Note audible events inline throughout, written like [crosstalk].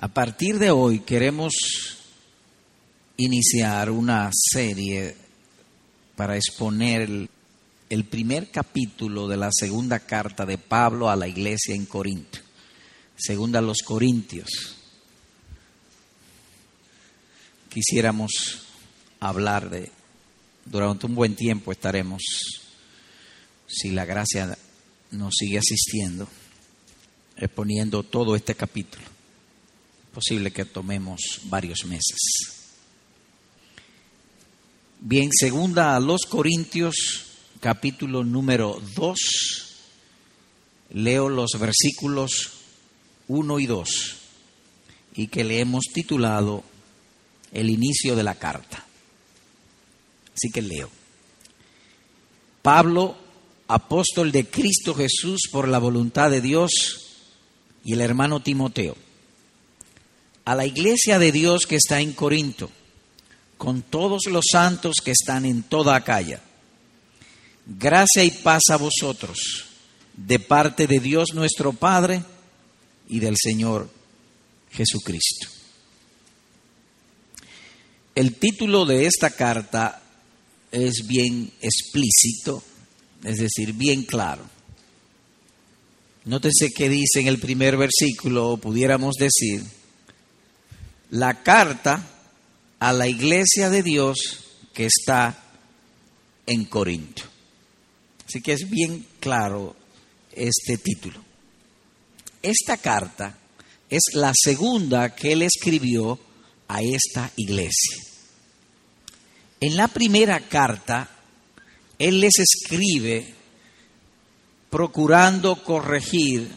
A partir de hoy queremos iniciar una serie para exponer el, primer capítulo de la segunda carta de Pablo a la iglesia en Corinto, segunda a los Corintios. Quisiéramos hablar de, durante un buen tiempo estaremos, si la gracia nos sigue asistiendo, exponiendo todo este capítulo. Posible que tomemos varios meses. Bien, segunda a los Corintios, capítulo número 2, leo los versículos 1 y 2, y que le hemos titulado El inicio de la carta. Así que leo. Pablo, apóstol de Cristo Jesús por la voluntad de Dios, y el hermano Timoteo, a la iglesia de Dios que está en Corinto, con todos los santos que están en toda Acaya. Gracia y paz a vosotros, de parte de Dios nuestro Padre y del Señor Jesucristo. El título de esta carta es bien explícito, es decir, bien claro. Nótese que dice en el primer versículo, pudiéramos decir, la carta a la iglesia de Dios que está en Corinto. Así que es bien claro este título. Esta carta es la segunda que él escribió a esta iglesia. En la primera carta, él les escribe procurando corregir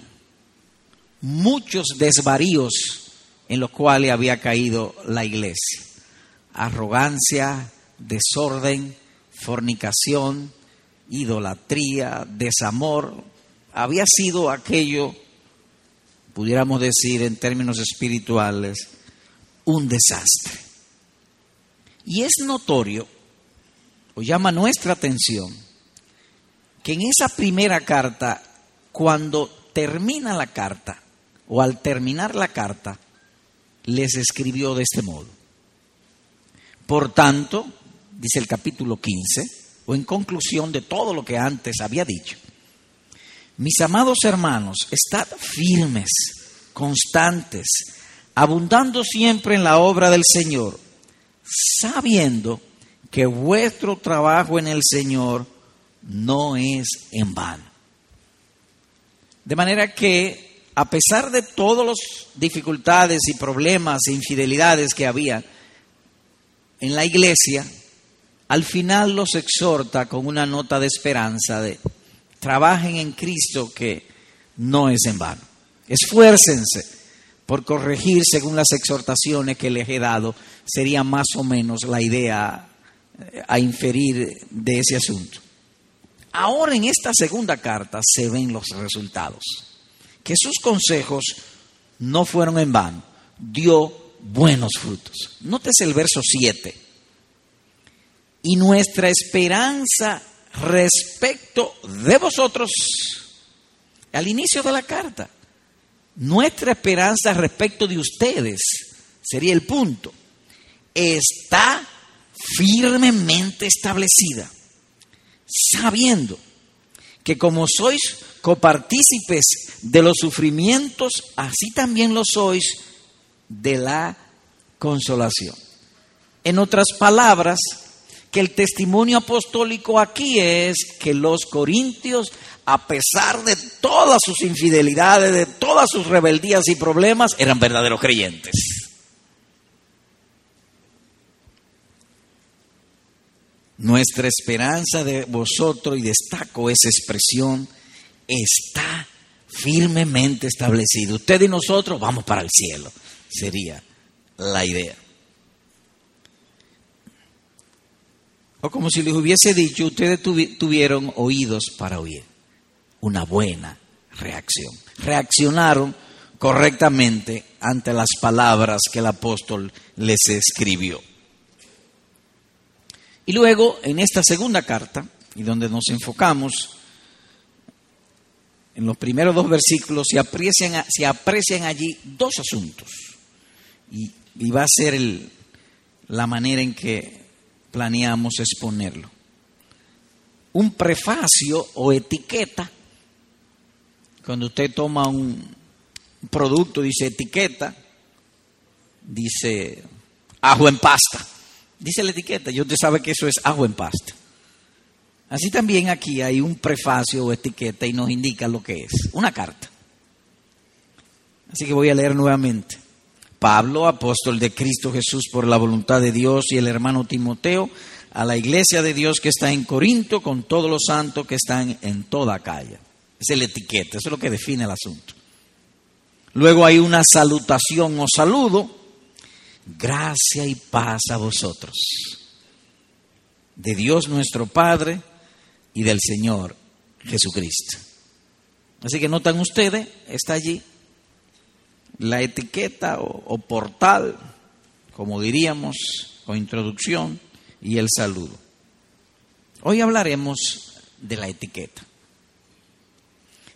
muchos desvaríos en los cuales había caído la iglesia. Arrogancia, desorden, fornicación, idolatría, desamor. Había sido aquello, pudiéramos decir en términos espirituales, un desastre. Y es notorio, o llama nuestra atención, que en esa primera carta, cuando termina la carta, o al terminar la carta, les escribió de este modo. Por tanto, dice el capítulo 15, o en conclusión de todo lo que antes había dicho, mis amados hermanos, estad firmes, constantes, abundando siempre en la obra del Señor, sabiendo que vuestro trabajo en el Señor no es en vano. De manera que, a pesar de todas las dificultades y problemas e infidelidades que había en la iglesia, al final los exhorta con una nota de esperanza de trabajen en Cristo que no es en vano. Esfuércense por corregir según las exhortaciones que les he dado, sería más o menos la idea eh, a inferir de ese asunto. Ahora en esta segunda carta se ven los resultados. Que sus consejos no fueron en vano, dio buenos frutos. Nótese el verso 7. Y nuestra esperanza respecto de vosotros, al inicio de la carta, nuestra esperanza respecto de ustedes, sería el punto, está firmemente establecida sabiendo que como sois copartícipes de los sufrimientos, así también lo sois de la consolación. En otras palabras, que el testimonio apostólico aquí es que los corintios, a pesar de todas sus infidelidades, de todas sus rebeldías y problemas, eran verdaderos creyentes. Nuestra esperanza de vosotros, y destaco esa expresión, está firmemente establecida. Usted y nosotros vamos para el cielo, sería la idea. O como si les hubiese dicho, ustedes tuvieron oídos para oír. Una buena reacción. Reaccionaron correctamente ante las palabras que el apóstol les escribió. Y luego, en esta segunda carta, y donde nos enfocamos, en los primeros dos versículos se aprecian, se aprecian allí dos asuntos. y, y va a ser el, la manera en que planeamos exponerlo. Un prefacio o etiqueta, cuando usted toma un producto, dice etiqueta, dice ajo en pasta, dice la etiqueta, y usted sabe que eso es ajo en pasta. Así también aquí hay un prefacio o etiqueta y nos indica lo que es, una carta. Así que voy a leer nuevamente. Pablo, apóstol de Cristo Jesús por la voluntad de Dios, y el hermano Timoteo, a la iglesia de Dios que está en Corinto, con todos los santos que están en toda calle. Es el etiqueta, eso es lo que define el asunto. Luego hay una salutación o saludo. Gracia y paz a vosotros. De Dios nuestro Padre y del Señor Jesucristo. Así que notan ustedes, está allí la etiqueta o, portal, como diríamos, o introducción, y el saludo. Hoy hablaremos de la etiqueta.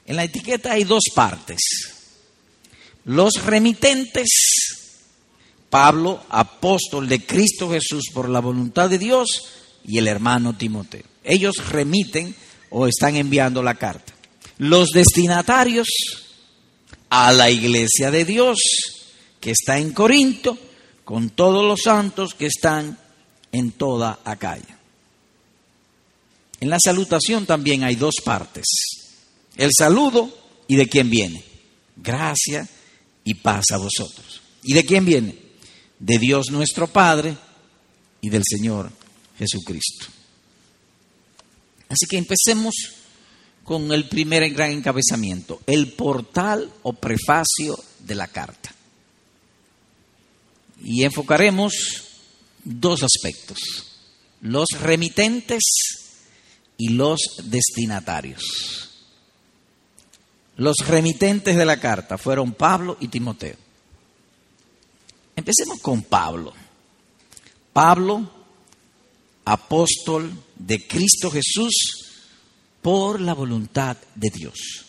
En la etiqueta hay dos partes. Los remitentes, Pablo, apóstol de Cristo Jesús por la voluntad de Dios, y el hermano Timoteo. Ellos remiten o están enviando la carta. Los destinatarios, a la iglesia de Dios que está en Corinto, con todos los santos que están en toda Acaya. En la salutación también hay dos partes. El saludo y de quién viene. Gracia y paz a vosotros. ¿Y de quién viene? De Dios nuestro Padre y del Señor Jesucristo. Así que empecemos con el primer gran encabezamiento, el portal o prefacio de la carta. Y enfocaremos dos aspectos, los remitentes y los destinatarios. Los remitentes de la carta fueron Pablo y Timoteo. Empecemos con Pablo. Pablo, apóstol de Cristo Jesús, por la voluntad de Dios.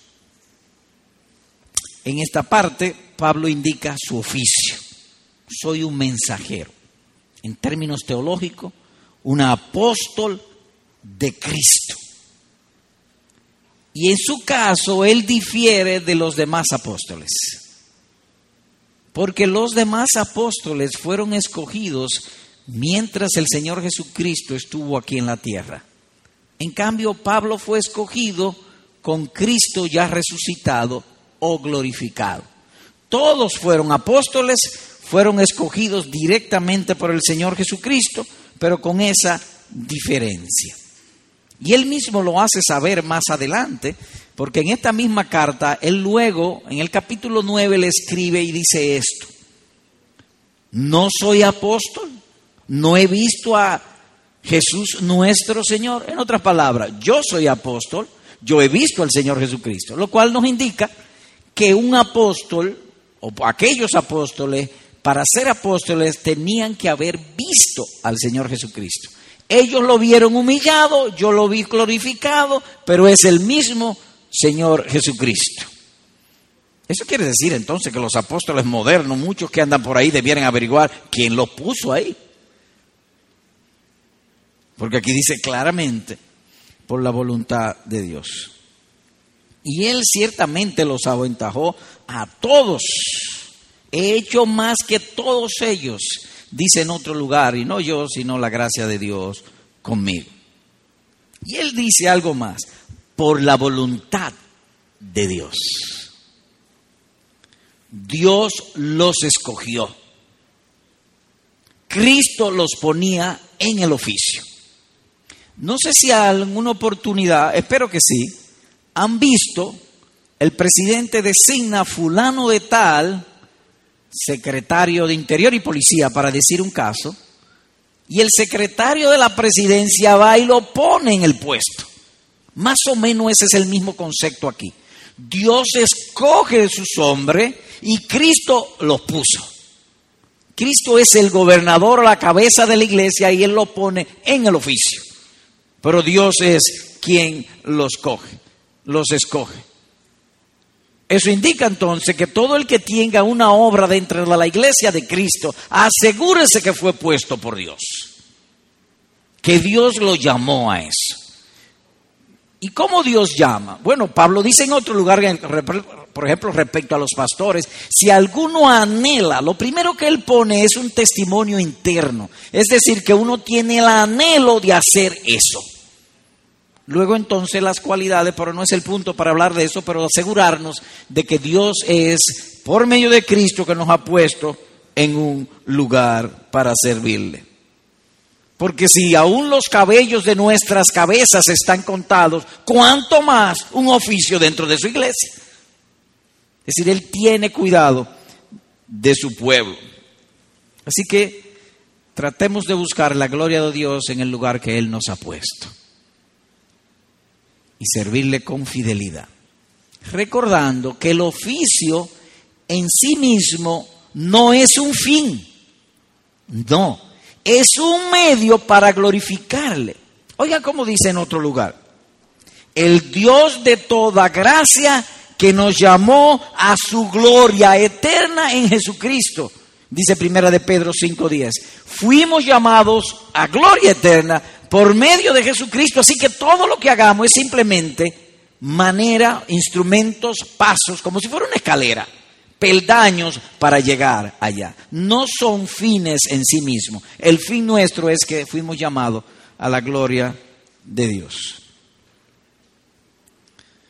En esta parte, Pablo indica su oficio. Soy un mensajero. En términos teológicos, un apóstol de Cristo. Y en su caso, él difiere de los demás apóstoles. Porque los demás apóstoles fueron escogidos mientras el Señor Jesucristo estuvo aquí en la tierra. En cambio, Pablo fue escogido con Cristo ya resucitado o glorificado. Todos fueron apóstoles, fueron escogidos directamente por el Señor Jesucristo, pero con esa diferencia. Y él mismo lo hace saber más adelante, porque en esta misma carta, él luego, en el capítulo 9, le escribe y dice esto. No soy apóstol, no he visto a Jesús nuestro Señor. En otras palabras, yo soy apóstol, yo he visto al Señor Jesucristo, lo cual nos indica que un apóstol o aquellos apóstoles, para ser apóstoles, tenían que haber visto al Señor Jesucristo. Ellos lo vieron humillado, yo lo vi glorificado, pero es el mismo Señor Jesucristo. Eso quiere decir entonces que los apóstoles modernos, muchos que andan por ahí, debieran averiguar quién los puso ahí. Porque aquí dice claramente, por la voluntad de Dios. Y Él ciertamente los aventajó a todos. He hecho más que todos ellos, dice en otro lugar, y no yo, sino la gracia de Dios conmigo. Y Él dice algo más, por la voluntad de Dios. Dios los escogió. Cristo los ponía en el oficio. No sé si a alguna oportunidad, espero que sí, han visto el presidente designa fulano de tal, secretario de Interior y Policía, para decir un caso, y el secretario de la presidencia va y lo pone en el puesto. Más o menos ese es el mismo concepto aquí. Dios escoge sus hombres y Cristo los puso. Cristo es el gobernador, la cabeza de la iglesia y Él lo pone en el oficio pero Dios es quien los coge, los escoge. Eso indica entonces que todo el que tenga una obra dentro de la iglesia de Cristo, asegúrese que fue puesto por Dios, que Dios lo llamó a eso. ¿Y cómo Dios llama? Bueno, Pablo dice en otro lugar, por ejemplo, respecto a los pastores, si alguno anhela, lo primero que él pone es un testimonio interno, es decir, que uno tiene el anhelo de hacer eso. Luego entonces las cualidades, pero no es el punto para hablar de eso, pero asegurarnos de que Dios es, por medio de Cristo, que nos ha puesto en un lugar para servirle. Porque si aún los cabellos de nuestras cabezas están contados, ¿cuánto más un oficio dentro de su iglesia? Es decir, Él tiene cuidado de su pueblo. Así que tratemos de buscar la gloria de Dios en el lugar que Él nos ha puesto y servirle con fidelidad. Recordando que el oficio en sí mismo no es un fin, no, es un medio para glorificarle. Oiga cómo dice en otro lugar, el Dios de toda gracia que nos llamó a su gloria eterna en Jesucristo. Dice primera de Pedro 5:10. Fuimos llamados a gloria eterna por medio de Jesucristo, así que todo lo que hagamos es simplemente manera, instrumentos, pasos, como si fuera una escalera peldaños para llegar allá. No son fines en sí mismos. El fin nuestro es que fuimos llamados a la gloria de Dios.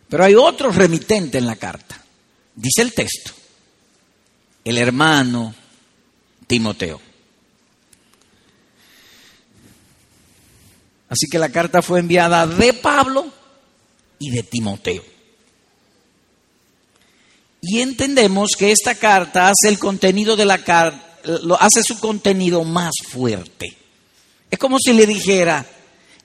Pero hay otro remitente en la carta. Dice el texto, el hermano Timoteo. Así que la carta fue enviada de Pablo y de Timoteo. Y entendemos que esta carta hace el contenido de la carta, hace su contenido más fuerte. Es como si le dijera,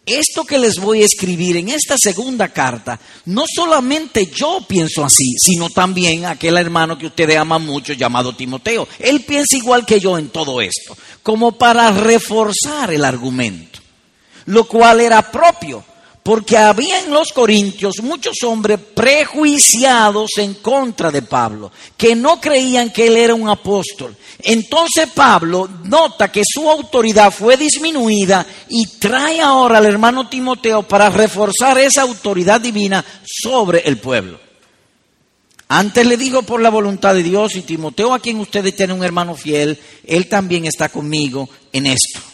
esto que les voy a escribir en esta segunda carta, no solamente yo pienso así, sino también aquel hermano que ustedes aman mucho llamado Timoteo. Él piensa igual que yo en todo esto, como para reforzar el argumento, lo cual era propio porque había en los corintios muchos hombres prejuiciados en contra de Pablo, que no creían que él era un apóstol. Entonces Pablo nota que su autoridad fue disminuida y trae ahora al hermano Timoteo para reforzar esa autoridad divina sobre el pueblo. Antes le digo por la voluntad de Dios y Timoteo a quien ustedes tienen un hermano fiel, él también está conmigo en esto.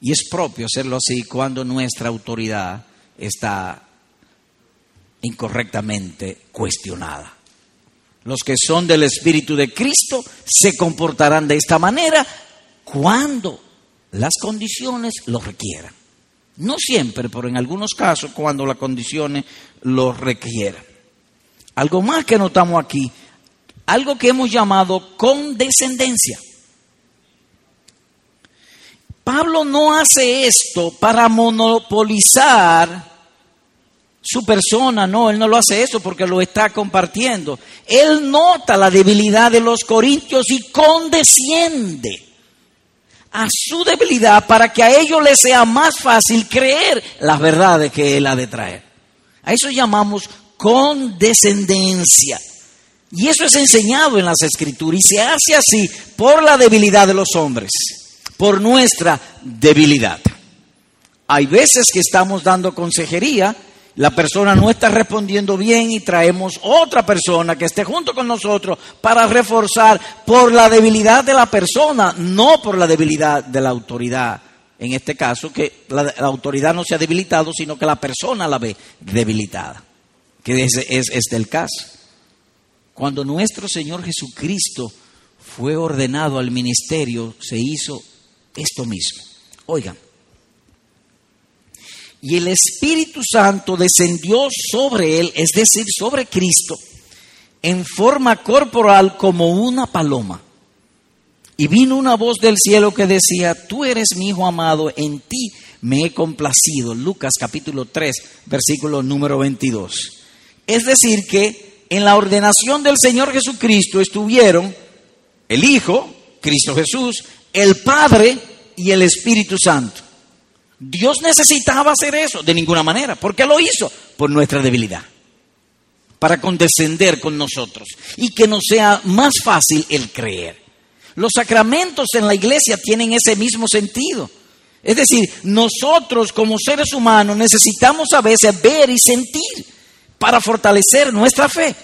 Y es propio hacerlo así cuando nuestra autoridad está incorrectamente cuestionada. Los que son del Espíritu de Cristo se comportarán de esta manera cuando las condiciones lo requieran. No siempre, pero en algunos casos cuando las condiciones lo requieran. Algo más que notamos aquí, algo que hemos llamado condescendencia. Pablo no hace esto para monopolizar su persona, no, él no lo hace eso porque lo está compartiendo. Él nota la debilidad de los corintios y condesciende a su debilidad para que a ellos les sea más fácil creer las verdades que él ha de traer. A eso llamamos condescendencia. Y eso es enseñado en las escrituras y se hace así por la debilidad de los hombres por nuestra debilidad. Hay veces que estamos dando consejería, la persona no está respondiendo bien y traemos otra persona que esté junto con nosotros para reforzar por la debilidad de la persona, no por la debilidad de la autoridad. En este caso, que la, autoridad no se ha debilitado, sino que la persona la ve debilitada. Que es, es, el caso. Cuando nuestro Señor Jesucristo fue ordenado al ministerio, se hizo esto mismo. Oigan, y el Espíritu Santo descendió sobre él, es decir, sobre Cristo, en forma corporal como una paloma. Y vino una voz del cielo que decía, tú eres mi Hijo amado, en ti me he complacido. Lucas capítulo 3, versículo número 22. Es decir, que en la ordenación del Señor Jesucristo estuvieron el Hijo, Cristo Jesús, el Padre y el Espíritu Santo. Dios necesitaba hacer eso de ninguna manera. ¿Por qué lo hizo? Por nuestra debilidad. para condescender con nosotros y que nos sea más fácil el creer. Los sacramentos en la iglesia tienen ese mismo sentido. Es decir, nosotros como seres humanos necesitamos a veces ver y sentir para fortalecer nuestra fe.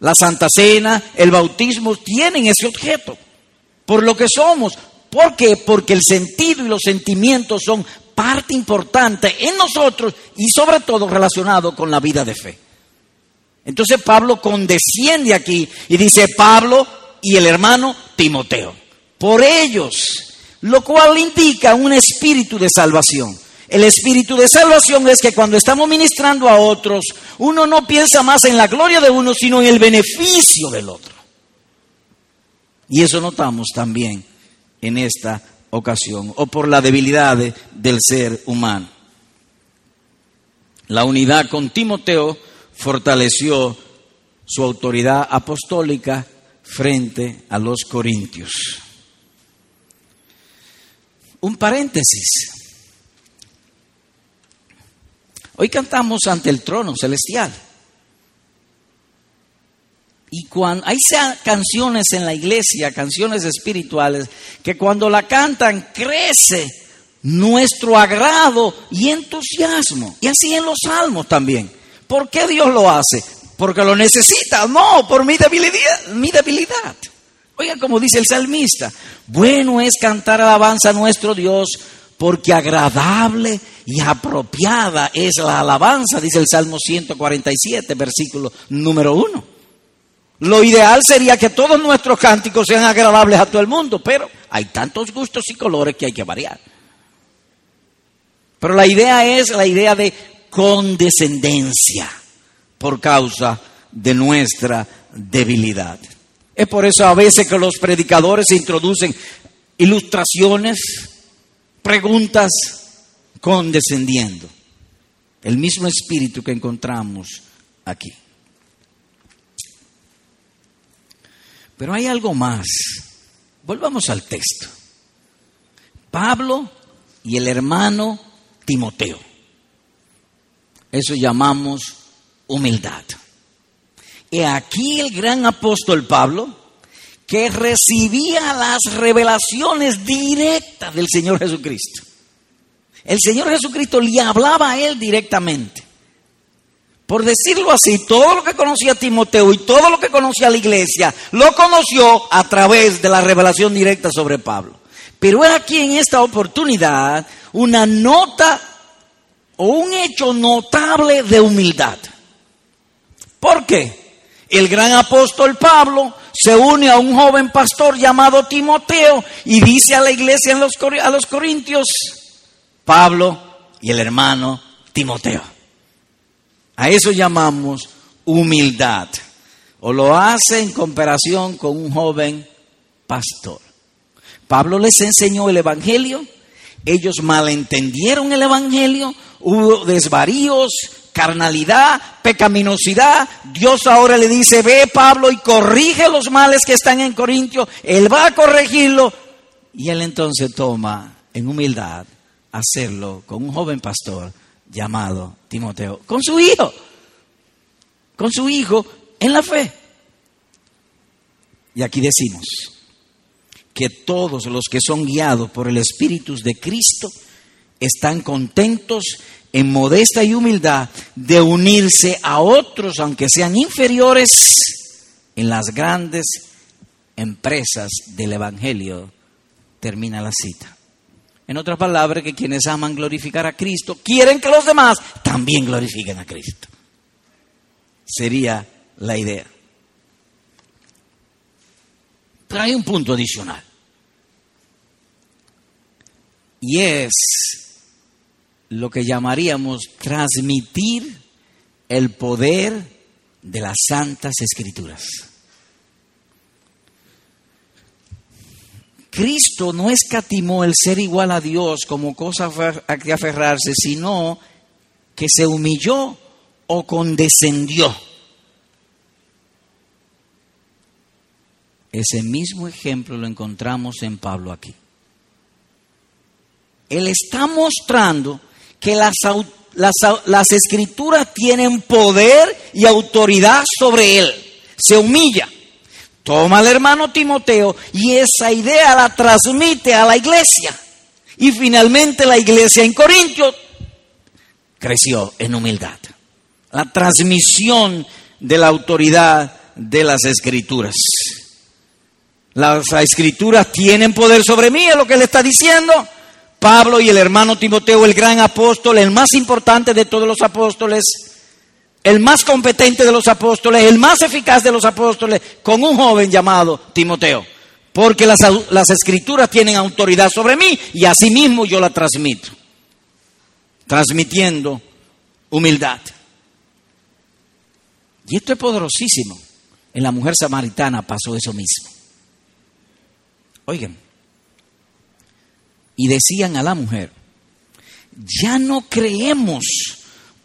La Santa Cena, el bautismo tienen ese objeto, por lo que somos. ¿Por qué? Porque el sentido y los sentimientos son parte importante en nosotros y sobre todo relacionado con la vida de fe. Entonces Pablo condesciende aquí y dice Pablo y el hermano Timoteo. Por ellos lo cual indica un espíritu de salvación. El espíritu de salvación es que cuando estamos ministrando a otros, uno no piensa más en la gloria de uno, sino en el beneficio del otro. Y eso notamos también en esta ocasión, o por la debilidad del ser humano. La unidad con Timoteo fortaleció su autoridad apostólica frente a los corintios. Un paréntesis. Hoy cantamos ante el trono celestial. Y cuando hay canciones en la iglesia, canciones espirituales, que cuando la cantan crece nuestro agrado y entusiasmo. Y así en los salmos también. ¿Por qué Dios lo hace? Porque lo necesita. No, por mi debilidad. Mi debilidad. Oiga, como dice el salmista, bueno es cantar alabanza a nuestro Dios porque agradable y apropiada es la alabanza, dice el Salmo 147, versículo número uno. Lo ideal sería que todos nuestros cánticos sean agradables a todo el mundo, pero hay tantos gustos y colores que hay que variar. Pero la idea es la idea de condescendencia por causa de nuestra debilidad. Es por eso a veces que los predicadores introducen ilustraciones, preguntas, condescendiendo. El mismo espíritu que encontramos aquí. Pero hay algo más. Volvamos al texto. Pablo y el hermano Timoteo. Eso llamamos humildad. Y aquí el gran apóstol Pablo, que recibía las revelaciones directas del Señor Jesucristo. El Señor Jesucristo le hablaba a él directamente. Por decirlo así, todo lo que conocía Timoteo y todo lo que conocía la iglesia, lo conoció a través de la revelación directa sobre Pablo. Pero es aquí en esta oportunidad una nota o un hecho notable de humildad. ¿Por qué? El gran apóstol Pablo se une a un joven pastor llamado Timoteo y dice a la iglesia los, a los corintios, Pablo y el hermano Timoteo. A eso llamamos humildad. O lo hace en comparación con un joven pastor. Pablo les enseñó el Evangelio, ellos malentendieron el Evangelio, hubo desvaríos, carnalidad, pecaminosidad, Dios ahora le dice, ve Pablo y corrige los males que están en Corintio, él va a corregirlo. Y él entonces toma en humildad hacerlo con un joven pastor llamado Timoteo, con su hijo, con su hijo en la fe. Y aquí decimos que todos los que son guiados por el Espíritu de Cristo están contentos en modesta y humildad de unirse a otros, aunque sean inferiores, en las grandes empresas del Evangelio. Termina la cita. En otras palabras, que quienes aman glorificar a Cristo quieren que los demás también glorifiquen a Cristo. Sería la idea. Pero hay un punto adicional. Y es lo que llamaríamos transmitir el poder de las santas escrituras. Cristo no escatimó el ser igual a Dios como cosa a que aferrarse, sino que se humilló o condescendió. Ese mismo ejemplo lo encontramos en Pablo aquí. Él está mostrando que las las, las escrituras tienen poder y autoridad sobre él. Se humilla. Toma al hermano Timoteo y esa idea la transmite a la iglesia. Y finalmente la iglesia en Corintio creció en humildad. La transmisión de la autoridad de las escrituras. Las escrituras tienen poder sobre mí, es lo que le está diciendo. Pablo y el hermano Timoteo, el gran apóstol, el más importante de todos los apóstoles, el más competente de los apóstoles, el más eficaz de los apóstoles, con un joven llamado Timoteo. Porque las, las escrituras tienen autoridad sobre mí y asimismo yo la transmito. Transmitiendo humildad. Y esto es poderosísimo. En la mujer samaritana pasó eso mismo. Oigan, y decían a la mujer, ya no creemos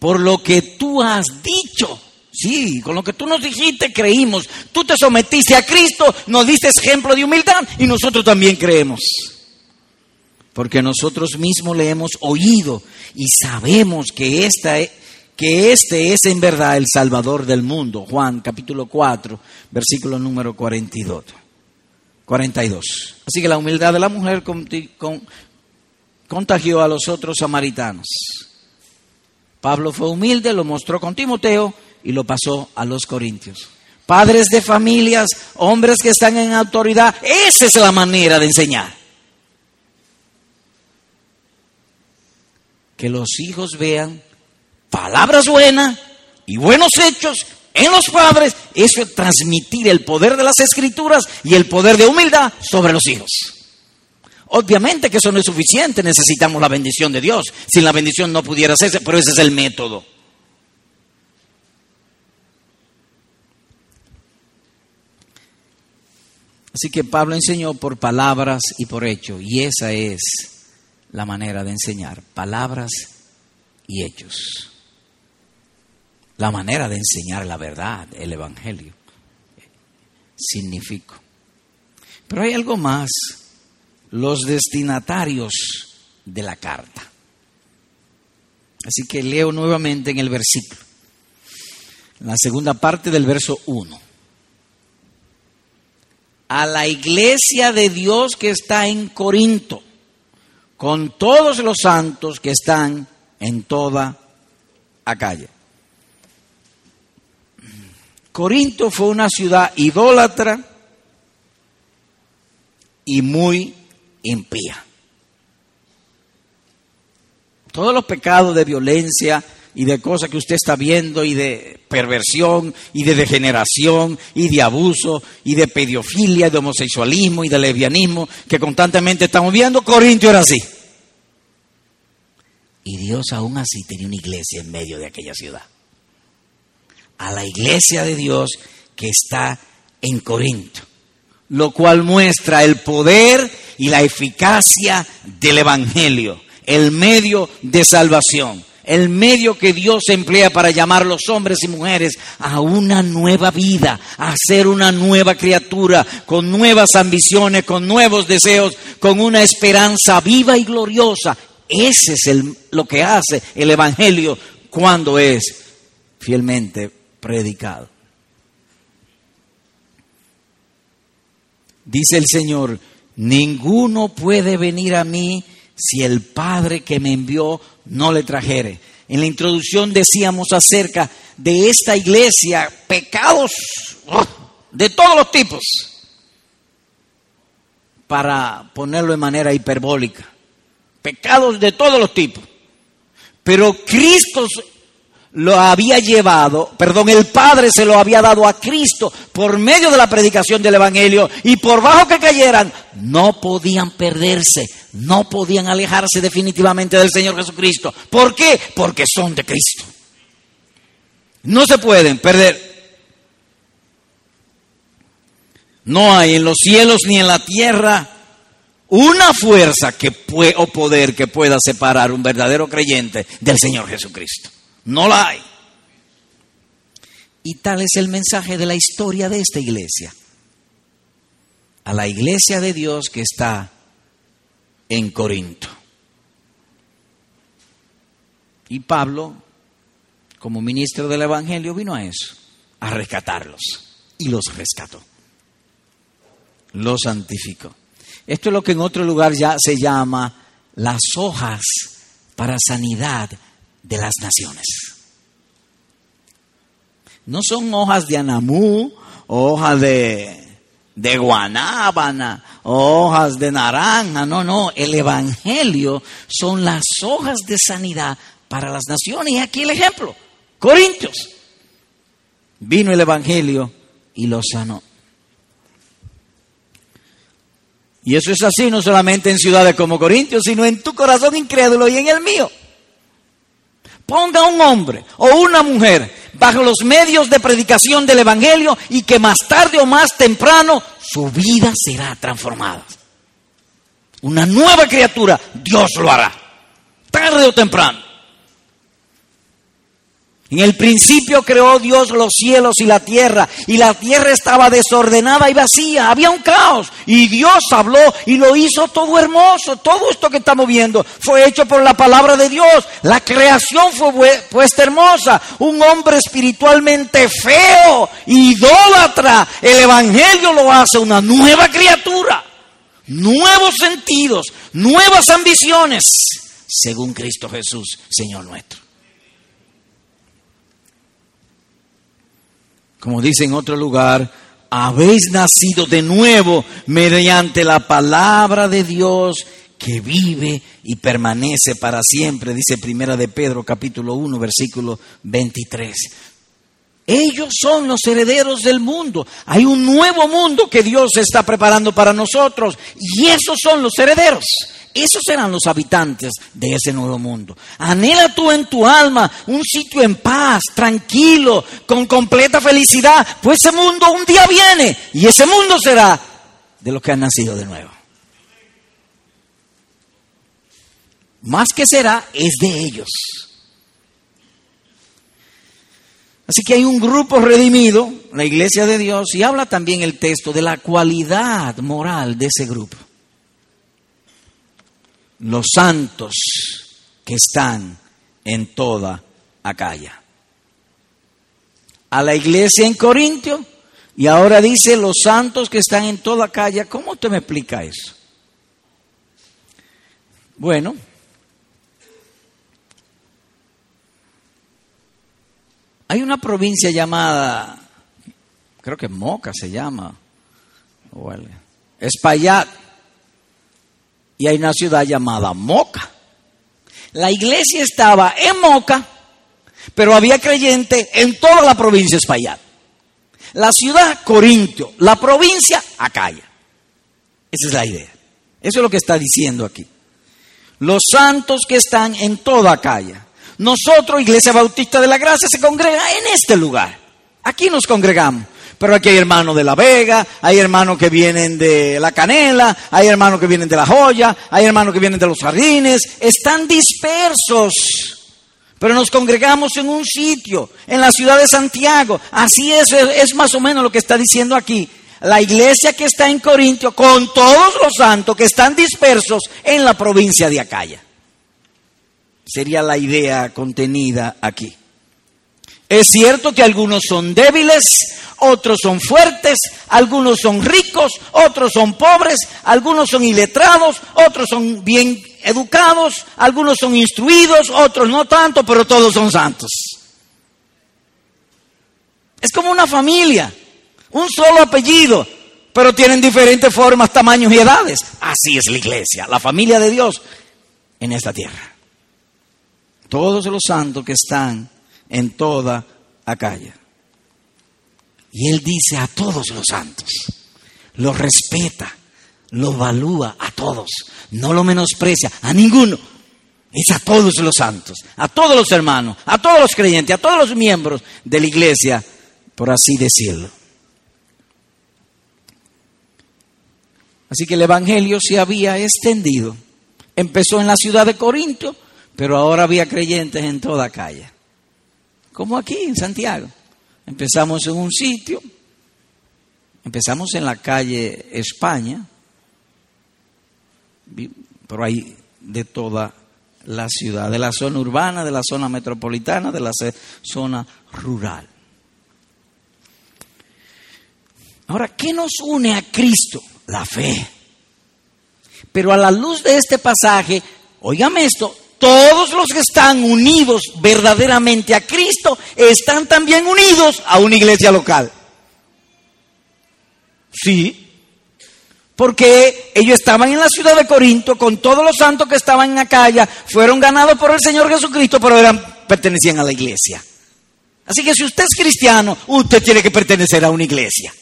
por lo que tú has dicho. Sí, con lo que tú nos dijiste creímos. Tú te sometiste a Cristo, nos diste ejemplo de humildad y nosotros también creemos. Porque nosotros mismos le hemos oído y sabemos que, esta, que este es en verdad el Salvador del mundo. Juan capítulo 4, versículo número 42. 42. Así que la humildad de la mujer contagió a los otros samaritanos. Pablo fue humilde, lo mostró con Timoteo y lo pasó a los corintios. Padres de familias, hombres que están en autoridad, esa es la manera de enseñar. Que los hijos vean palabras buenas y buenos hechos en los padres, eso es transmitir el poder de las escrituras y el poder de humildad sobre los hijos. Obviamente que eso no es suficiente, necesitamos la bendición de Dios. Sin la bendición no pudiera hacerse, pero ese es el método. Así que Pablo enseñó por palabras y por hecho, y esa es la manera de enseñar, palabras y hechos la manera de enseñar la verdad, el Evangelio. Significo. Pero hay algo más, los destinatarios de la carta. Así que leo nuevamente en el versículo, la segunda parte del verso 1. A la iglesia de Dios que está en Corinto, con todos los santos que están en toda Acaya. Corinto fue una ciudad idólatra y muy impía. Todos los pecados de violencia y de cosas que usted está viendo y de perversión y de degeneración y de abuso y de pedofilia, de homosexualismo y de lesbianismo que constantemente estamos viendo, Corinto era así. Y Dios aún así tenía una iglesia en medio de aquella ciudad a la iglesia de Dios que está en Corinto, lo cual muestra el poder y la eficacia del Evangelio, el medio de salvación, el medio que Dios emplea para llamar a los hombres y mujeres a una nueva vida, a ser una nueva criatura, con nuevas ambiciones, con nuevos deseos, con una esperanza viva y gloriosa. Ese es el, lo que hace el Evangelio cuando es fielmente predicado. Dice el Señor, ninguno puede venir a mí si el Padre que me envió no le trajere. En la introducción decíamos acerca de esta iglesia, pecados de todos los tipos, para ponerlo de manera hiperbólica, pecados de todos los tipos. Pero Cristo lo había llevado, perdón, el Padre se lo había dado a Cristo por medio de la predicación del Evangelio y por bajo que cayeran, no podían perderse, no podían alejarse definitivamente del Señor Jesucristo. ¿Por qué? Porque son de Cristo. No se pueden perder. No hay en los cielos ni en la tierra una fuerza que o poder que pueda separar un verdadero creyente del Señor Jesucristo. No la hay. Y tal es el mensaje de la historia de esta iglesia. A la iglesia de Dios que está en Corinto. Y Pablo, como ministro del Evangelio, vino a eso, a rescatarlos. Y los rescató. Los santificó. Esto es lo que en otro lugar ya se llama las hojas para sanidad de las naciones. No son hojas de anamú, hojas de, guanábana, hojas de naranja, no, no, el Evangelio son las hojas de sanidad para las naciones. Y aquí el ejemplo, Corintios. Vino el Evangelio y lo sanó. Y eso es así no solamente en ciudades como Corintios, sino en tu corazón incrédulo y en el mío. Ponga un hombre o una mujer bajo los medios de predicación del Evangelio y que más tarde o más temprano su vida será transformada. Una nueva criatura, Dios lo hará, tarde o temprano. En el principio creó Dios los cielos y la tierra, y la tierra estaba desordenada y vacía, había un caos, y Dios habló y lo hizo todo hermoso. Todo esto que estamos viendo fue hecho por la palabra de Dios. La creación fue puesta hermosa. Un hombre espiritualmente feo, idólatra, el Evangelio lo hace una nueva criatura, nuevos sentidos, nuevas ambiciones, según Cristo Jesús, Señor nuestro. Como dice en otro lugar, habéis nacido de nuevo mediante la palabra de Dios que vive y permanece para siempre, dice Primera de Pedro capítulo 1 versículo 23. Ellos son los herederos del mundo. Hay un nuevo mundo que Dios está preparando para nosotros y esos son los herederos. Esos serán los habitantes de ese nuevo mundo. Anhela tú en tu alma un sitio en paz, tranquilo, con completa felicidad, pues ese mundo un día viene y ese mundo será de los que han nacido de nuevo. Más que será, es de ellos. Así que hay un grupo redimido, la iglesia de Dios, y habla también el texto de la cualidad moral de ese grupo los santos que están en toda Acaya. A la iglesia en Corintio y ahora dice los santos que están en toda Acaya. ¿Cómo te me explica eso? Bueno, hay una provincia llamada, creo que Moca se llama, Espaillat, y hay una ciudad llamada Moca. La iglesia estaba en Moca, pero había creyentes en toda la provincia de Espaillat. La ciudad, Corintio. La provincia, Acaya. Esa es la idea. Eso es lo que está diciendo aquí. Los santos que están en toda Acaya. Nosotros, Iglesia Bautista de la Gracia, se congrega en este lugar. Aquí nos congregamos. Pero aquí hay hermanos de La Vega, hay hermanos que vienen de La Canela, hay hermanos que vienen de La Joya, hay hermanos que vienen de Los Jardines. Están dispersos. Pero nos congregamos en un sitio, en la ciudad de Santiago. Así es, es más o menos lo que está diciendo aquí. La iglesia que está en Corintio, con todos los santos que están dispersos en la provincia de Acaya. Sería la idea contenida aquí. Es cierto que algunos son débiles, otros son fuertes, algunos son ricos, otros son pobres, algunos son iletrados, otros son bien educados, algunos son instruidos, otros no tanto, pero todos son santos. Es como una familia, un solo apellido, pero tienen diferentes formas, tamaños y edades. Así es la iglesia, la familia de Dios en esta tierra. Todos los santos que están en toda Acaya. Y él dice a todos los santos, los respeta, los valúa a todos, no lo menosprecia a ninguno. Es a todos los santos, a todos los hermanos, a todos los creyentes, a todos los miembros de la iglesia, por así decirlo. Así que el Evangelio se había extendido. Empezó en la ciudad de Corinto, pero ahora había creyentes en toda calle como aquí en Santiago. Empezamos en un sitio, empezamos en la calle España, pero hay de toda la ciudad, de la zona urbana, de la zona metropolitana, de la zona rural. Ahora, ¿qué nos une a Cristo? La fe. Pero a la luz de este pasaje, óigame esto, todos los que están unidos verdaderamente a Cristo están también unidos a una iglesia local. Sí, porque ellos estaban en la ciudad de Corinto con todos los santos que estaban en Acaya, fueron ganados por el Señor Jesucristo, pero eran, pertenecían a la iglesia. Así que si usted es cristiano, usted tiene que pertenecer a una iglesia.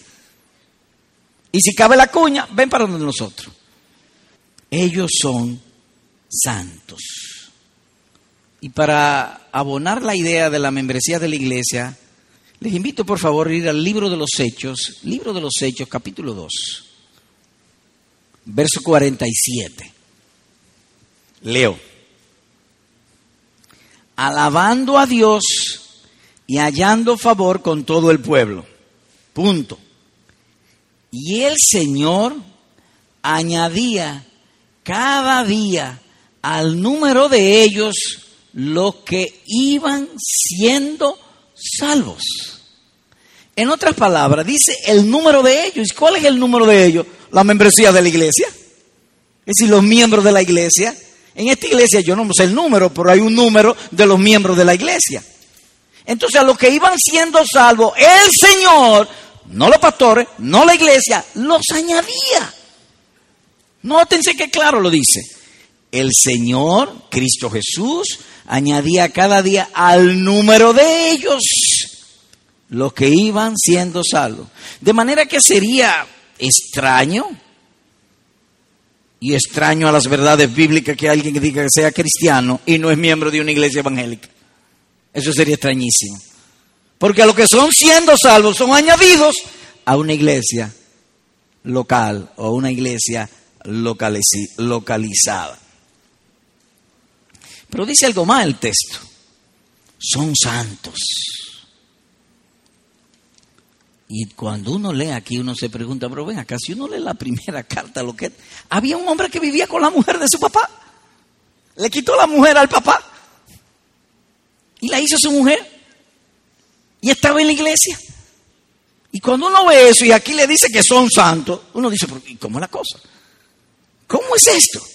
Y si cabe la cuña, ven para donde nosotros. Ellos son santos. Y para abonar la idea de la membresía de la iglesia, les invito por favor a ir al libro de los Hechos, libro de los Hechos, capítulo 2 verso 47. Leo. Alabando a Dios y hallando favor con todo el pueblo. Punto. Y el Señor añadía cada día al número de ellos los que iban siendo salvos. En otras palabras, dice el número de ellos. ¿Cuál es el número de ellos? la membresía de la iglesia. Es decir, los miembros de la iglesia. En esta iglesia yo no sé el número, pero hay un número de los miembros de la iglesia. Entonces a los que iban siendo salvos, el Señor, no los pastores, no la iglesia, los añadía. Nótense que claro lo dice. El Señor, Cristo Jesús, añadía cada día al número de ellos los que iban siendo salvos. De manera que sería extraño y extraño a las verdades bíblicas que alguien diga que sea cristiano y no es miembro de una iglesia evangélica. Eso sería extrañísimo. Porque a los que son siendo salvos son añadidos a una iglesia local o una iglesia localizada. Pero dice algo más el texto. Son santos. Y cuando uno lee aquí, uno se pregunta, pero ven acá, si uno lee la primera [laughs] carta, lo que había un hombre que vivía con la mujer de su papá. Le quitó la mujer al papá y la hizo su mujer. Y estaba en la iglesia. Y cuando uno ve eso y aquí le dice que son santos, uno dice, ¿y cómo es la cosa? ¿Cómo es esto?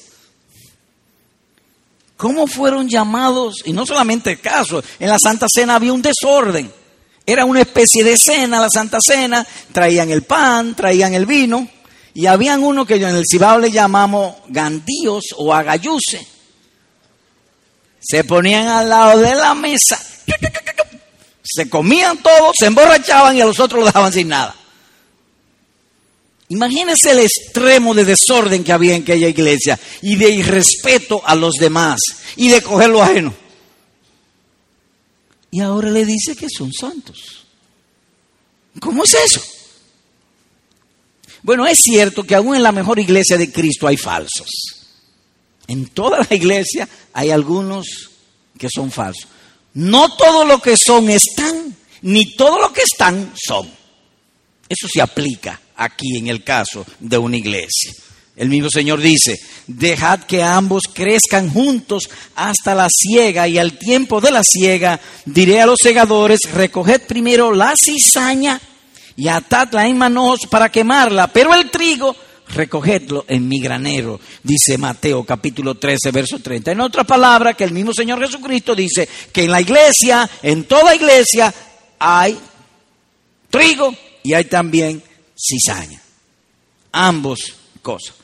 ¿Cómo fueron llamados? Y no solamente el caso, en la Santa Cena había un desorden. Era una especie de cena, la Santa Cena, traían el pan, traían el vino, y habían uno que en el Cibao le llamamos gandíos o agayuse. Se ponían al lado de la mesa, se comían todo, se emborrachaban y a los otros lo dejaban sin nada. Imagínense el extremo de desorden que había en aquella iglesia y de irrespeto a los demás y de coger lo ajeno. Y ahora le dice que son santos. ¿Cómo es eso? Bueno, es cierto que aún en la mejor iglesia de Cristo hay falsos. En toda la iglesia hay algunos que son falsos. No todo lo que son están, ni todo lo que están son. Eso se aplica aquí en el caso de una iglesia. El mismo Señor dice, dejad que ambos crezcan juntos hasta la siega y al tiempo de la siega diré a los segadores, recoged primero la cizaña y atadla en manos para quemarla, pero el trigo recogedlo en mi granero, dice Mateo capítulo 13, verso 30. En otra palabra, que el mismo Señor Jesucristo dice que en la iglesia, en toda iglesia, hay trigo y hay también cizaña. Ambos cosas.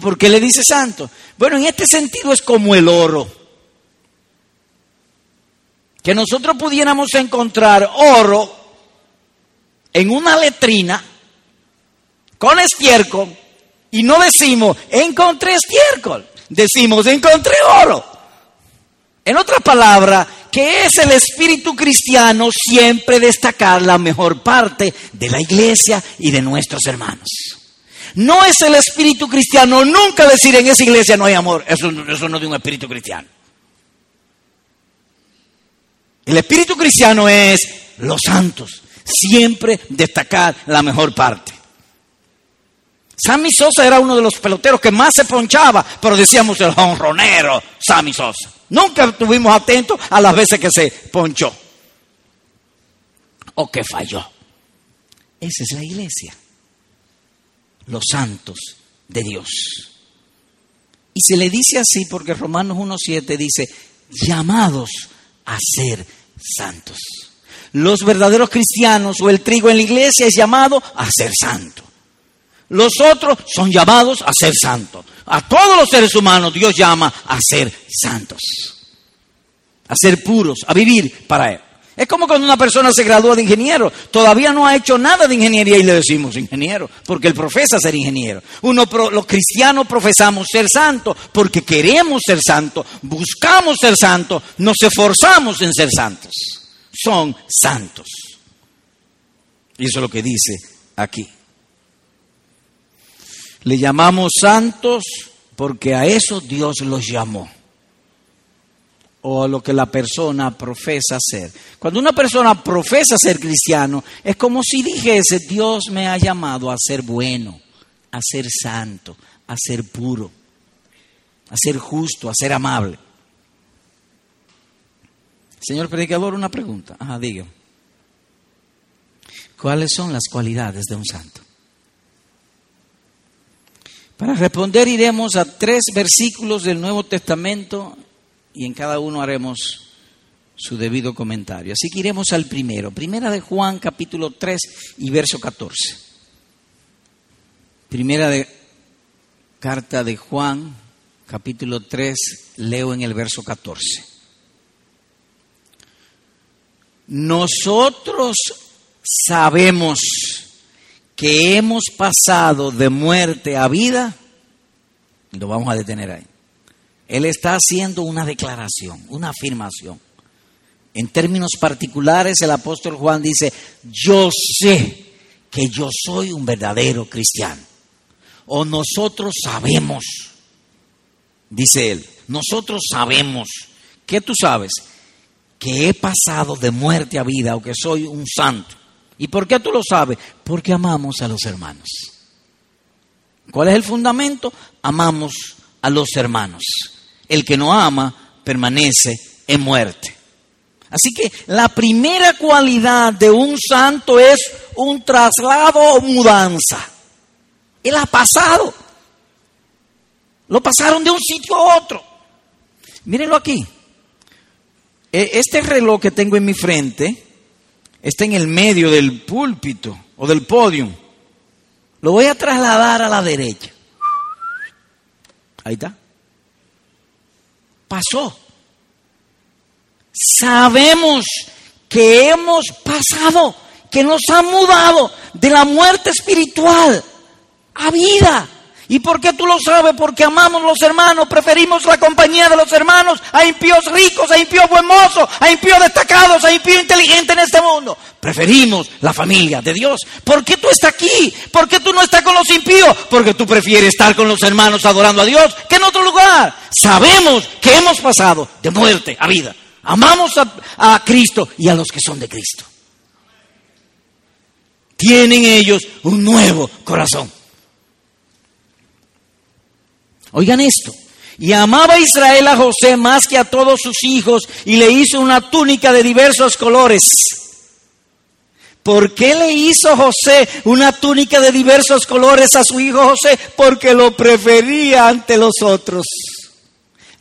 ¿Por qué le dice santo? Bueno, en este sentido es como el oro. Que nosotros pudiéramos encontrar oro en una letrina con estiércol y no decimos encontré estiércol, decimos encontré oro. En otra palabra, que es el espíritu cristiano siempre destacar la mejor parte de la iglesia y de nuestros hermanos. No es el espíritu cristiano nunca decir en esa iglesia no hay amor. Eso, eso no es de un espíritu cristiano. El espíritu cristiano es los santos. Siempre destacar la mejor parte. Sammy Sosa era uno de los peloteros que más se ponchaba, pero decíamos el honronero Sammy Sosa. Nunca estuvimos atentos a las veces que se ponchó o que falló. Esa es la iglesia. Los santos de Dios. Y se le dice así porque Romanos 1.7 dice, llamados a ser santos. Los verdaderos cristianos o el trigo en la iglesia es llamado a ser santo. Los otros son llamados a ser santos. A todos los seres humanos Dios llama a ser santos, a ser puros, a vivir para Él. Es como cuando una persona se gradúa de ingeniero, todavía no ha hecho nada de ingeniería y le decimos ingeniero, porque él profesa ser ingeniero. Uno, los cristianos profesamos ser santos porque queremos ser santos, buscamos ser santos, nos esforzamos en ser santos. Son santos. Y eso es lo que dice aquí. Le llamamos santos porque a eso Dios los llamó o a lo que la persona profesa ser. Cuando una persona profesa ser cristiano, es como si dijese, Dios me ha llamado a ser bueno, a ser santo, a ser puro, a ser justo, a ser amable. Señor predicador, una pregunta. Ajá, diga. ¿Cuáles son las cualidades de un santo? Para responder iremos a tres versículos del Nuevo Testamento y en cada uno haremos su debido comentario. Así que iremos al primero. Primera de Juan, capítulo 3 y verso 14. Primera de carta de Juan, capítulo 3, leo en el verso 14. Nosotros sabemos que hemos pasado de muerte a vida, lo vamos a detener ahí. Él está haciendo una declaración, una afirmación. En términos particulares, el apóstol Juan dice, yo sé que yo soy un verdadero cristiano. O nosotros sabemos, dice él, nosotros sabemos. ¿Qué tú sabes? Que he pasado de muerte a vida o que soy un santo. ¿Y por qué tú lo sabes? Porque amamos a los hermanos. ¿Cuál es el fundamento? Amamos a los hermanos el que no ama permanece en muerte. Así que la primera cualidad de un santo es un traslado o mudanza. Él ha pasado. Lo pasaron de un sitio a otro. Mírenlo aquí. E, este reloj que tengo en mi frente está en el medio del púlpito o del podio. Lo voy a trasladar a la derecha. Ahí está pasó. Sabemos que hemos pasado, que nos han mudado de la muerte espiritual a vida. ¿Y por qué tú lo sabes? Porque amamos los hermanos, preferimos la compañía de los hermanos a impíos ricos, a impíos buen a impíos destacados, a impíos inteligentes en este mundo. Preferimos la familia de Dios. ¿Por qué tú estás aquí? ¿Por qué tú no estás con los impíos? Porque tú prefieres estar con los hermanos adorando a Dios que en otro lugar. Sabemos que hemos pasado de muerte a vida. Amamos a Cristo y a los que son de Cristo. Tienen ellos un nuevo corazón. Oigan esto. Y amaba Israel a José más que a todos sus hijos y le hizo una túnica de diversos colores. ¿Por qué le hizo José una túnica de diversos colores a su hijo José? Porque lo prefería ante los otros.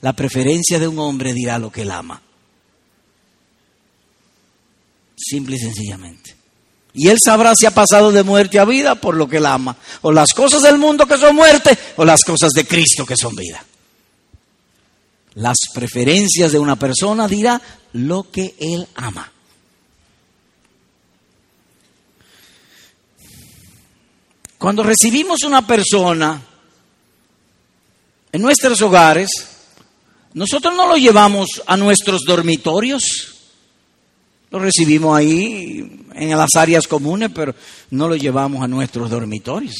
La preferencia de un hombre dirá lo que él ama. Simple y sencillamente. Y él sabrá si ha pasado de muerte a vida por lo que él ama. O las cosas del mundo que son muerte o las cosas de Cristo que son vida. Las preferencias de una persona dirá lo que él ama. Cuando recibimos una persona en nuestros hogares, nosotros no lo llevamos a nuestros dormitorios. Lo recibimos ahí en las áreas comunes, pero no lo llevamos a nuestros dormitorios.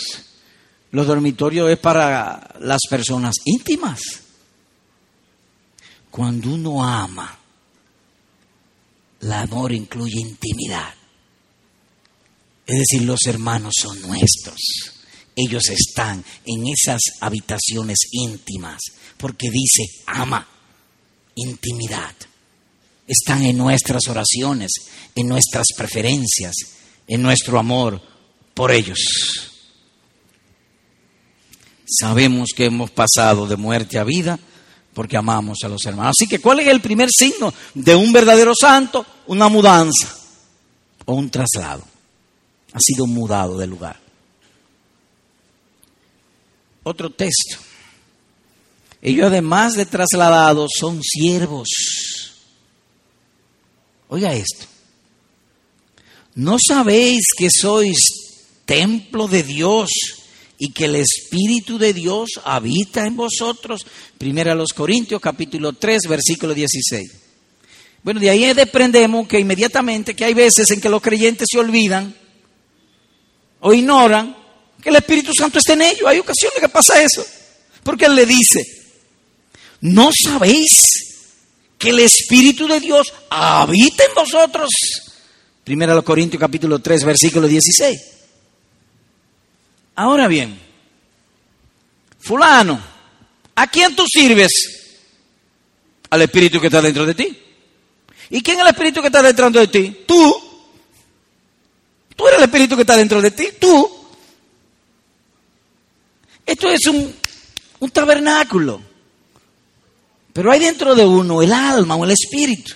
Los dormitorios es para las personas íntimas. Cuando uno ama, el amor incluye intimidad. Es decir, los hermanos son nuestros. ellos están en esas habitaciones íntimas, porque dice, ama, intimidad. Están en nuestras oraciones, en nuestras preferencias, en nuestro amor por ellos. Sabemos que hemos pasado de muerte a vida porque amamos a los hermanos. Así que, ¿cuál es el primer signo de un verdadero santo? Una mudanza o un traslado. Ha sido mudado de lugar. Otro texto. Ellos además de trasladados son siervos. Oiga esto. ¿No sabéis que sois templo de Dios y que el Espíritu de Dios habita en vosotros? Primera a los Corintios capítulo 3 versículo 16. Bueno, de ahí desprendemos que inmediatamente que hay veces en que los creyentes se olvidan o ignoran que el Espíritu Santo está en ellos. Hay ocasiones que pasa eso. Porque Él le dice, ¿no sabéis que el Espíritu de Dios habita en vosotros? Los Corintios capítulo 3 versículo 16. Ahora bien, fulano, ¿a quién tú sirves? Al Espíritu que está dentro de ti. ¿Y quién es el Espíritu que está dentro de ti? Tú. Tú eres el Espíritu que está dentro de ti. Tú. Esto es un, un tabernáculo. Pero hay dentro de uno el alma o el espíritu.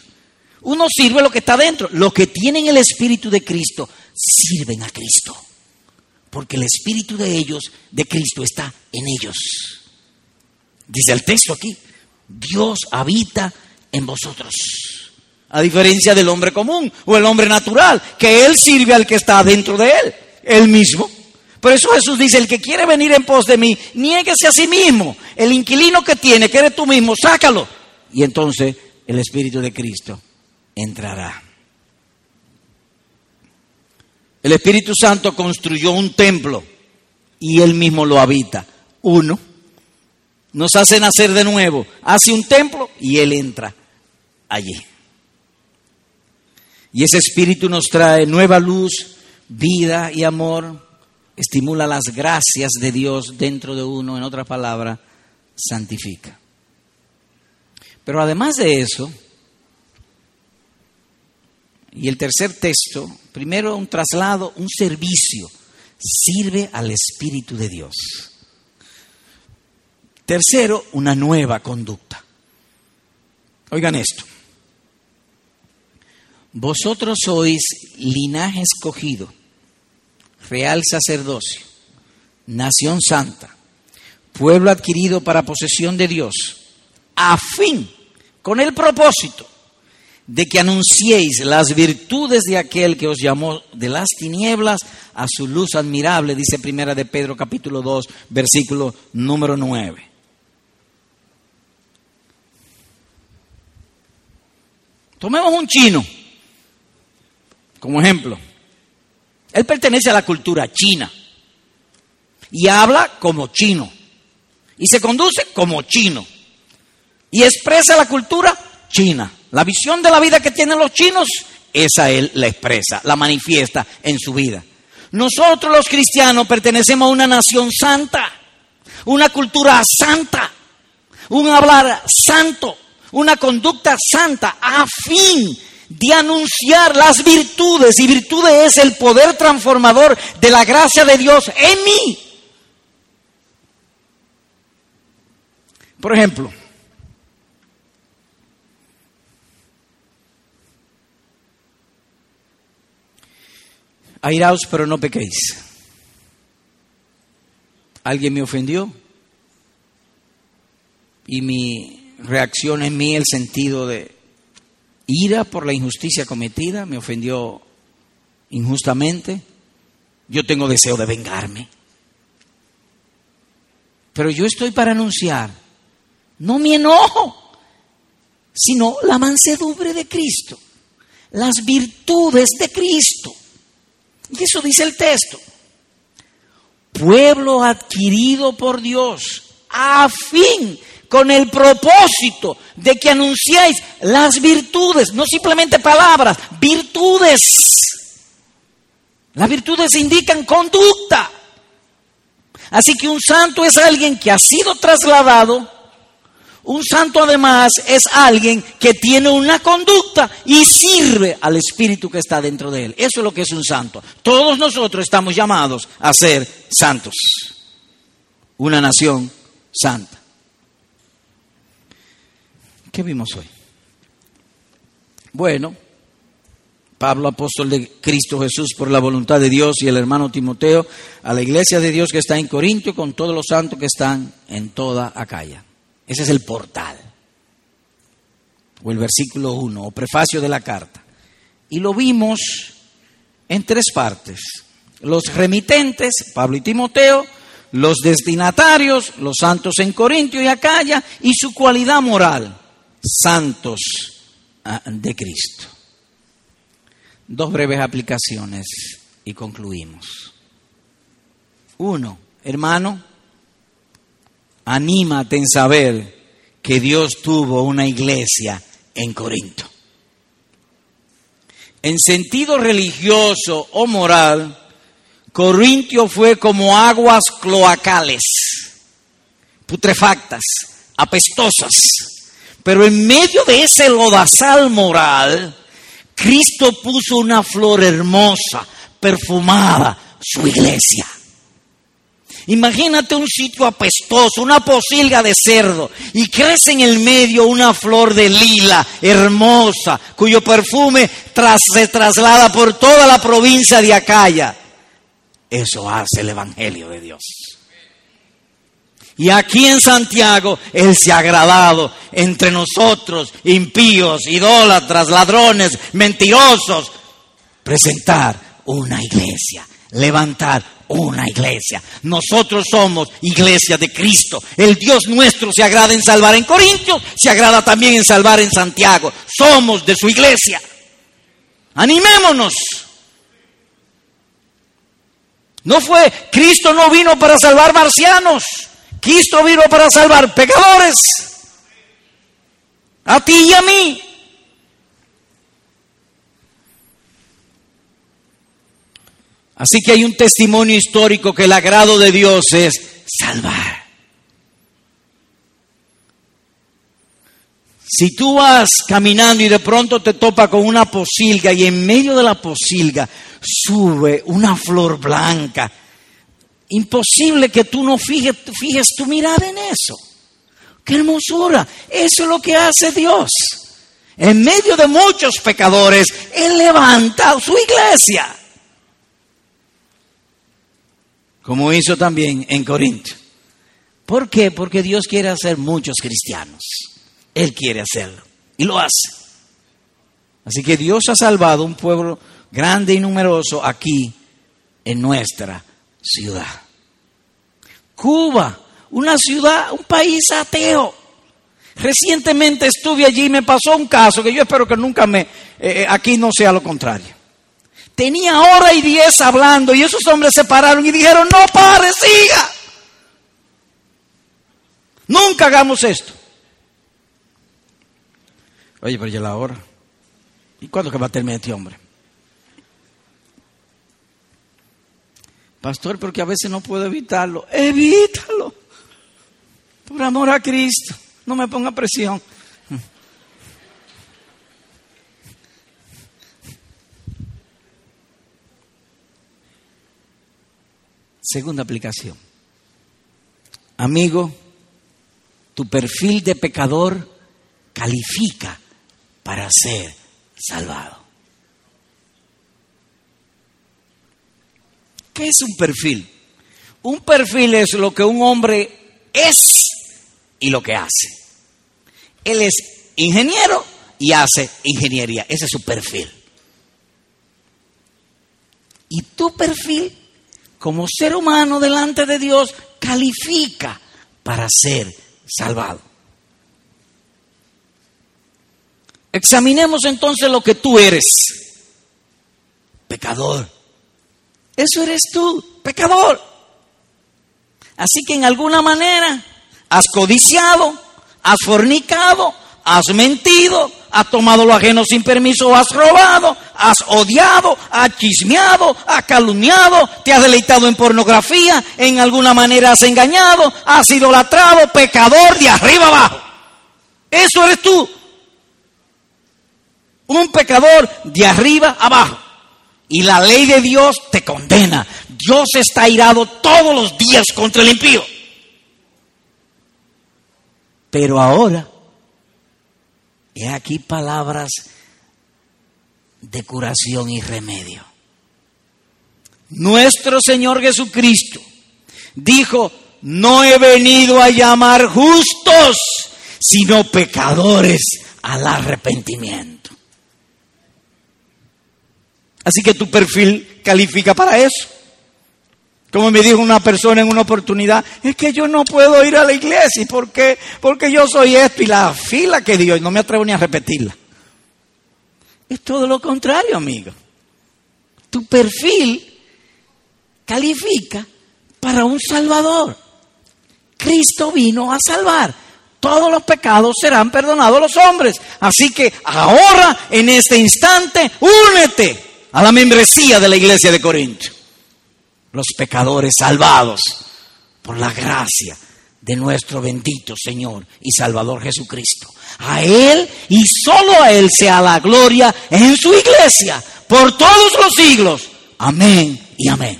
Uno sirve lo que está dentro. Los que tienen el Espíritu de Cristo sirven a Cristo. Porque el Espíritu de ellos, de Cristo, está en ellos. Dice el texto aquí, Dios habita en vosotros. A diferencia del hombre común o el hombre natural, que Él sirve al que está dentro de Él, Él mismo. Por eso Jesús dice, el que quiere venir en pos de mí, niéguese a sí mismo. El inquilino que tiene, que eres tú mismo, sácalo. Y entonces el Espíritu de Cristo entrará. El Espíritu Santo construyó un templo y él mismo lo habita. Uno. Nos hace nacer de nuevo. Hace un templo y él entra allí. Y ese Espíritu nos trae nueva luz, vida y amor. Estimula las gracias de Dios dentro de uno. En otras palabras, santifica. Pero además de eso, y el tercer texto, primero un traslado, un servicio, sirve al Espíritu de Dios. Tercero, una nueva conducta. Oigan esto. Vosotros sois linaje escogido, real sacerdocio, nación santa, pueblo adquirido para posesión de Dios, a fin, con el propósito de que anunciéis las virtudes de aquel que os llamó de las tinieblas a su luz admirable, dice Primera de Pedro capítulo 2, versículo número 9. Tomemos un chino como ejemplo. Él pertenece a la cultura china y habla como chino y se conduce como chino y expresa la cultura china. La visión de la vida que tienen los chinos, esa él la expresa, la manifiesta en su vida. Nosotros los cristianos pertenecemos a una nación santa, una cultura santa, un hablar santo, una conducta santa, a fin de anunciar las virtudes, y virtudes es el poder transformador de la gracia de Dios en mí. Por ejemplo, Airaos, pero no pequéis. Alguien me ofendió y mi reacción en mí, el sentido de ira por la injusticia cometida, me ofendió injustamente. Yo tengo deseo de vengarme. Pero yo estoy para anunciar, no mi enojo, sino la mansedumbre de Cristo, las virtudes de Cristo. Y eso dice el texto. Pueblo adquirido por Dios, a fin, con el propósito de que anunciáis las virtudes, no simplemente palabras, virtudes. Las virtudes indican conducta. Así que un santo es alguien que ha sido trasladado. Un santo además es alguien que tiene una conducta y sirve al Espíritu que está dentro de él. Eso es lo que es un santo. Todos nosotros estamos llamados a ser santos. Una nación santa. ¿Qué vimos hoy? Bueno, Pablo, apóstol de Cristo Jesús por la voluntad de Dios, y el hermano Timoteo, a la iglesia de Dios que está en Corintio, con todos los santos que están en toda Acaya. Ese es el portal, o el versículo 1, o prefacio de la carta. Y lo vimos en tres partes. Los remitentes, Pablo y Timoteo, los destinatarios, los santos en Corintio y Acaya, y su cualidad moral, santos ah, de Cristo. Dos breves aplicaciones y concluimos. Uno, hermano, anímate en saber que Dios tuvo una iglesia en Corinto. En sentido religioso o moral, Corintio fue como aguas cloacales, putrefactas, apestosas. Pero en medio de ese lodazal moral, Cristo puso una flor hermosa, perfumada, su iglesia. Imagínate un sitio apestoso, una posilga de cerdo, y crece en el medio una flor de lila hermosa, cuyo perfume se traslada por toda la provincia de Acaya. Eso hace el Evangelio de Dios. Y aquí en Santiago Él se ha agradado entre nosotros, impíos, idólatras, ladrones, mentirosos, presentar una iglesia, levantar una iglesia. Nosotros somos iglesia de Cristo. El Dios nuestro se agrada en salvar en Corintios, se agrada también en salvar en Santiago. Somos de su iglesia. Animémonos. No fue, Cristo no vino para salvar marcianos. Cristo vino para salvar pecadores. A ti y a mí. Así que hay un testimonio histórico que el agrado de Dios es salvar. Si tú vas caminando y de pronto te topa con una posilga y en medio de la posilga sube una flor blanca Imposible que tú no fijes, tu mirada en eso. ¡Qué hermosura! Eso es lo que hace Dios. En medio de muchos pecadores, Él levanta su iglesia. Como hizo también en Corinto. ¿Por qué? Porque Dios quiere hacer muchos cristianos. Él quiere hacerlo. Y lo hace. Así que Dios ha salvado un pueblo grande y numeroso aquí en nuestra ciudad. Cuba, una ciudad, un país ateo. Recientemente estuve allí y me pasó un caso que yo espero que nunca me, eh, eh, aquí no sea lo contrario. Tenía hora y diez hablando y esos hombres se pararon y dijeron, no pare, siga. Nunca hagamos esto. Oye, pero ya la hora. ¿Y cuándo que va a terminar este hombre? Pastor, porque a veces no puedo evitarlo. Evítalo. Por amor a Cristo. No me ponga presión. Segunda aplicación. Amigo, tu perfil de pecador califica para ser salvado. ¿Qué es un perfil? Un perfil es lo que un hombre es y lo que hace. Él es ingeniero y hace ingeniería. Ese es su perfil. Y tu perfil, como ser humano delante de Dios, califica para ser salvado. Examinemos entonces lo que tú eres. Pecador eso eres tú, pecador. Así que en alguna manera has codiciado, has fornicado, has mentido, has tomado lo ajeno sin permiso, has robado, has odiado, has chismeado, has calumniado, te has deleitado en pornografía, en alguna manera has engañado, has idolatrado, pecador de arriba abajo. Eso eres tú. Un pecador de arriba abajo. Y la ley de Dios te condena. Dios está irado todos los días contra el impío. Pero ahora, he aquí palabras de curación y remedio. Nuestro Señor Jesucristo dijo, no he venido a llamar justos, sino pecadores al arrepentimiento. Así que tu perfil califica para eso. Como me dijo una persona en una oportunidad, es que yo no puedo ir a la iglesia. ¿Por qué? Porque yo soy esto y la fila que dio, y no me atrevo ni a repetirla. Es todo lo contrario, amigo. Tu perfil califica para un Salvador. Cristo vino a salvar. Todos los pecados serán perdonados los hombres. Así que ahora, en este instante, únete a la membresía de la iglesia de Corinto. Los pecadores salvados por la gracia de nuestro bendito Señor y Salvador Jesucristo. A Él y solo a Él sea la gloria en su iglesia por todos los siglos. Amén y amén.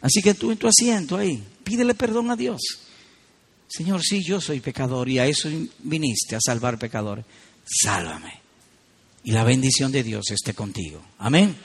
Así que tú en tu asiento ahí, pídele perdón a Dios. Señor, sí, yo soy pecador y a eso viniste, a salvar pecadores. Sálvame. Y la bendición de Dios esté contigo. Amén.